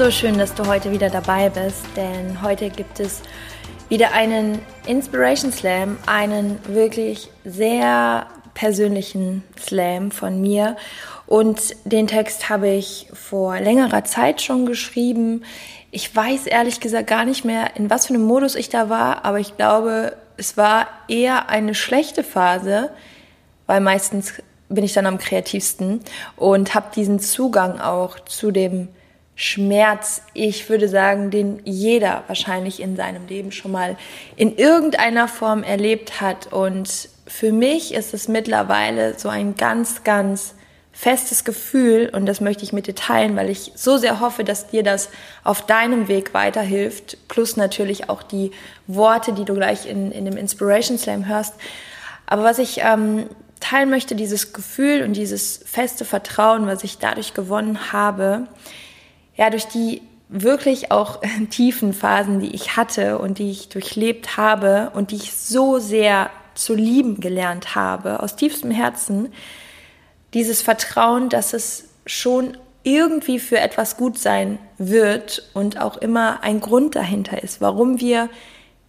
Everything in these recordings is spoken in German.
So schön, dass du heute wieder dabei bist, denn heute gibt es wieder einen Inspiration Slam, einen wirklich sehr persönlichen Slam von mir. Und den Text habe ich vor längerer Zeit schon geschrieben. Ich weiß ehrlich gesagt gar nicht mehr, in was für einem Modus ich da war, aber ich glaube, es war eher eine schlechte Phase, weil meistens bin ich dann am kreativsten und habe diesen Zugang auch zu dem Schmerz, ich würde sagen, den jeder wahrscheinlich in seinem Leben schon mal in irgendeiner Form erlebt hat. Und für mich ist es mittlerweile so ein ganz, ganz festes Gefühl und das möchte ich mit dir teilen, weil ich so sehr hoffe, dass dir das auf deinem Weg weiterhilft, plus natürlich auch die Worte, die du gleich in, in dem Inspiration Slam hörst. Aber was ich ähm, teilen möchte, dieses Gefühl und dieses feste Vertrauen, was ich dadurch gewonnen habe, ja, durch die wirklich auch tiefen Phasen, die ich hatte und die ich durchlebt habe und die ich so sehr zu lieben gelernt habe, aus tiefstem Herzen, dieses Vertrauen, dass es schon irgendwie für etwas gut sein wird und auch immer ein Grund dahinter ist, warum wir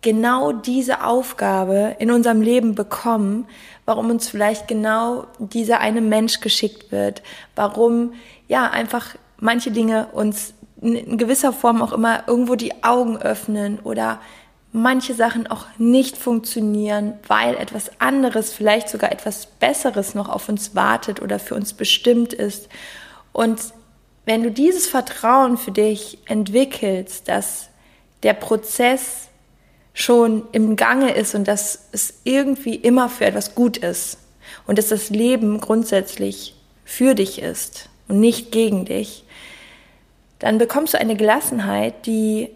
genau diese Aufgabe in unserem Leben bekommen, warum uns vielleicht genau dieser eine Mensch geschickt wird, warum ja einfach manche Dinge uns in gewisser Form auch immer irgendwo die Augen öffnen oder manche Sachen auch nicht funktionieren, weil etwas anderes, vielleicht sogar etwas Besseres noch auf uns wartet oder für uns bestimmt ist. Und wenn du dieses Vertrauen für dich entwickelst, dass der Prozess schon im Gange ist und dass es irgendwie immer für etwas gut ist und dass das Leben grundsätzlich für dich ist und nicht gegen dich, dann bekommst du eine Gelassenheit, die,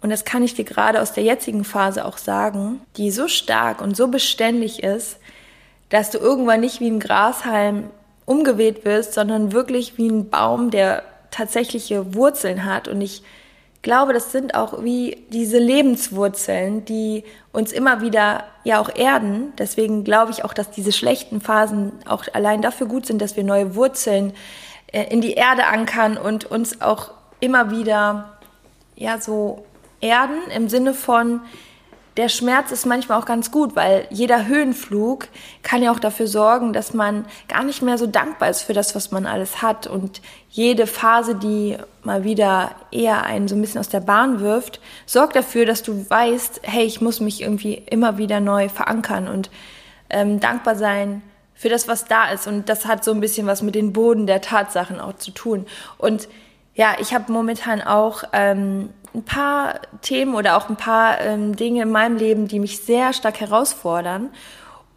und das kann ich dir gerade aus der jetzigen Phase auch sagen, die so stark und so beständig ist, dass du irgendwann nicht wie ein Grashalm umgeweht wirst, sondern wirklich wie ein Baum, der tatsächliche Wurzeln hat. Und ich glaube, das sind auch wie diese Lebenswurzeln, die uns immer wieder ja auch erden. Deswegen glaube ich auch, dass diese schlechten Phasen auch allein dafür gut sind, dass wir neue Wurzeln in die Erde ankern und uns auch immer wieder ja so erden im Sinne von der Schmerz ist manchmal auch ganz gut, weil jeder Höhenflug kann ja auch dafür sorgen, dass man gar nicht mehr so dankbar ist für das, was man alles hat. Und jede Phase, die mal wieder eher einen so ein bisschen aus der Bahn wirft, sorgt dafür, dass du weißt, hey, ich muss mich irgendwie immer wieder neu verankern und ähm, dankbar sein für das, was da ist. Und das hat so ein bisschen was mit den Boden der Tatsachen auch zu tun. Und ja, ich habe momentan auch ähm, ein paar Themen oder auch ein paar ähm, Dinge in meinem Leben, die mich sehr stark herausfordern.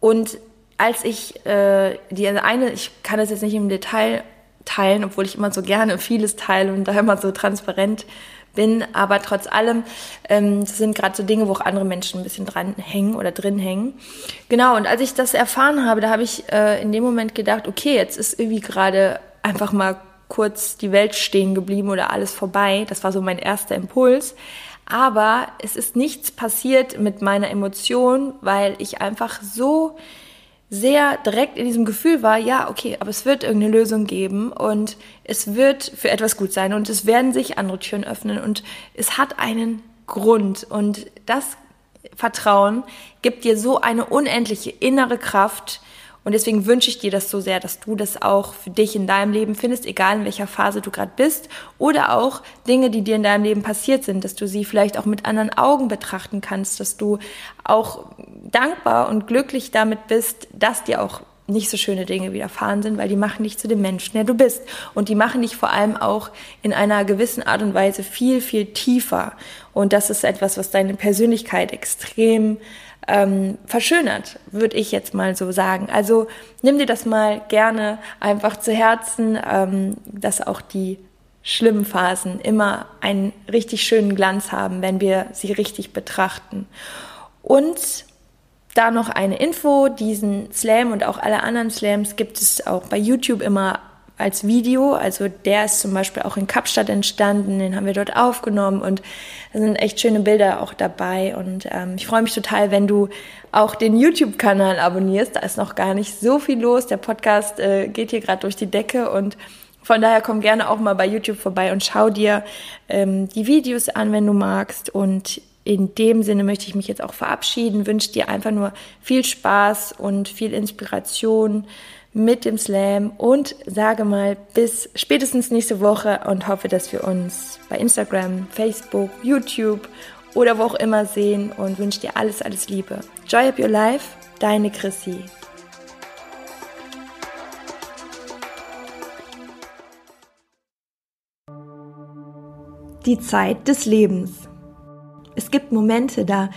Und als ich äh, die eine, ich kann das jetzt nicht im Detail teilen, obwohl ich immer so gerne vieles teile und da immer so transparent bin, aber trotz allem ähm, das sind gerade so Dinge, wo auch andere Menschen ein bisschen dran hängen oder drin hängen. Genau, und als ich das erfahren habe, da habe ich äh, in dem Moment gedacht, okay, jetzt ist irgendwie gerade einfach mal kurz die Welt stehen geblieben oder alles vorbei. Das war so mein erster Impuls. Aber es ist nichts passiert mit meiner Emotion, weil ich einfach so sehr direkt in diesem Gefühl war, ja, okay, aber es wird irgendeine Lösung geben und es wird für etwas gut sein und es werden sich andere Türen öffnen und es hat einen Grund. Und das Vertrauen gibt dir so eine unendliche innere Kraft, und deswegen wünsche ich dir das so sehr, dass du das auch für dich in deinem Leben findest, egal in welcher Phase du gerade bist. Oder auch Dinge, die dir in deinem Leben passiert sind, dass du sie vielleicht auch mit anderen Augen betrachten kannst, dass du auch dankbar und glücklich damit bist, dass dir auch nicht so schöne Dinge widerfahren sind, weil die machen dich zu dem Menschen, der du bist. Und die machen dich vor allem auch in einer gewissen Art und Weise viel, viel tiefer. Und das ist etwas, was deine Persönlichkeit extrem ähm, verschönert, würde ich jetzt mal so sagen. Also nimm dir das mal gerne einfach zu Herzen, ähm, dass auch die schlimmen Phasen immer einen richtig schönen Glanz haben, wenn wir sie richtig betrachten. Und da noch eine Info, diesen Slam und auch alle anderen Slams gibt es auch bei YouTube immer als Video. Also der ist zum Beispiel auch in Kapstadt entstanden, den haben wir dort aufgenommen und da sind echt schöne Bilder auch dabei. Und ähm, ich freue mich total, wenn du auch den YouTube-Kanal abonnierst. Da ist noch gar nicht so viel los. Der Podcast äh, geht hier gerade durch die Decke und von daher komm gerne auch mal bei YouTube vorbei und schau dir ähm, die Videos an, wenn du magst. Und in dem Sinne möchte ich mich jetzt auch verabschieden, wünsche dir einfach nur viel Spaß und viel Inspiration mit dem Slam und sage mal bis spätestens nächste Woche und hoffe, dass wir uns bei Instagram, Facebook, YouTube oder wo auch immer sehen und wünsche dir alles, alles Liebe. Joy up your life, deine Chrissy. Die Zeit des Lebens. Es gibt Momente, da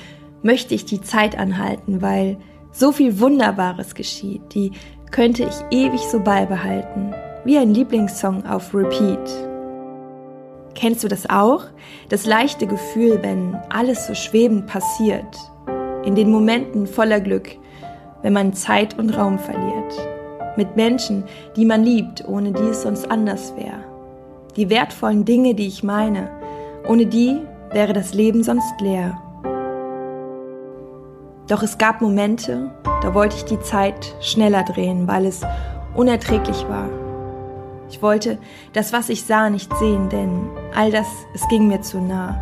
möchte ich die Zeit anhalten, weil so viel Wunderbares geschieht. Die könnte ich ewig so beibehalten, wie ein Lieblingssong auf Repeat. Kennst du das auch? Das leichte Gefühl, wenn alles so schwebend passiert, in den Momenten voller Glück, wenn man Zeit und Raum verliert, mit Menschen, die man liebt, ohne die es sonst anders wäre. Die wertvollen Dinge, die ich meine, ohne die wäre das Leben sonst leer. Doch es gab Momente, da wollte ich die Zeit schneller drehen, weil es unerträglich war. Ich wollte das, was ich sah, nicht sehen, denn all das, es ging mir zu nah.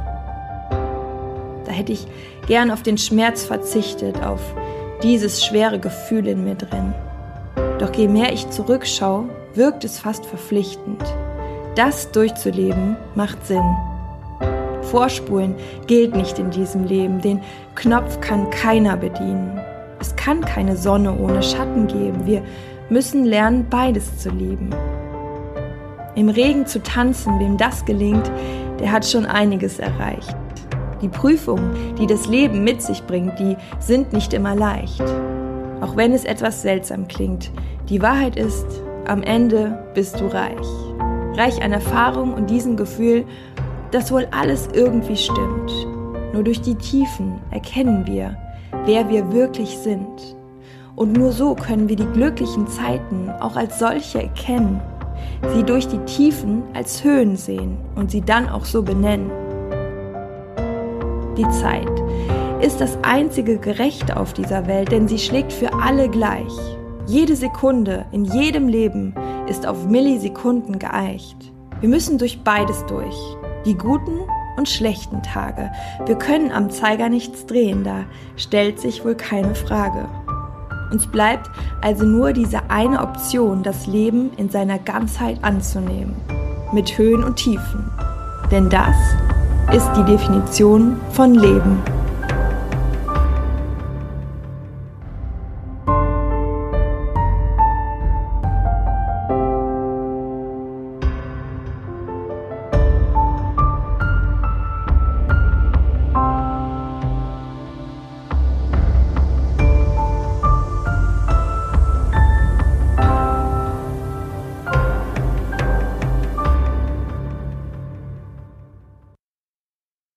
Da hätte ich gern auf den Schmerz verzichtet, auf dieses schwere Gefühl in mir drin. Doch je mehr ich zurückschaue, wirkt es fast verpflichtend. Das durchzuleben macht Sinn. Vorspulen gilt nicht in diesem Leben. Den Knopf kann keiner bedienen. Es kann keine Sonne ohne Schatten geben. Wir müssen lernen, beides zu lieben. Im Regen zu tanzen, wem das gelingt, der hat schon einiges erreicht. Die Prüfungen, die das Leben mit sich bringt, die sind nicht immer leicht. Auch wenn es etwas seltsam klingt, die Wahrheit ist, am Ende bist du reich. Reich an Erfahrung und diesem Gefühl, dass wohl alles irgendwie stimmt. Nur durch die Tiefen erkennen wir, wer wir wirklich sind. Und nur so können wir die glücklichen Zeiten auch als solche erkennen, sie durch die Tiefen als Höhen sehen und sie dann auch so benennen. Die Zeit ist das einzige Gerechte auf dieser Welt, denn sie schlägt für alle gleich. Jede Sekunde in jedem Leben ist auf Millisekunden geeicht. Wir müssen durch beides durch die guten und schlechten Tage. Wir können am Zeiger nichts drehen, da stellt sich wohl keine Frage. Uns bleibt also nur diese eine Option, das Leben in seiner Ganzheit anzunehmen, mit Höhen und Tiefen. Denn das ist die Definition von Leben.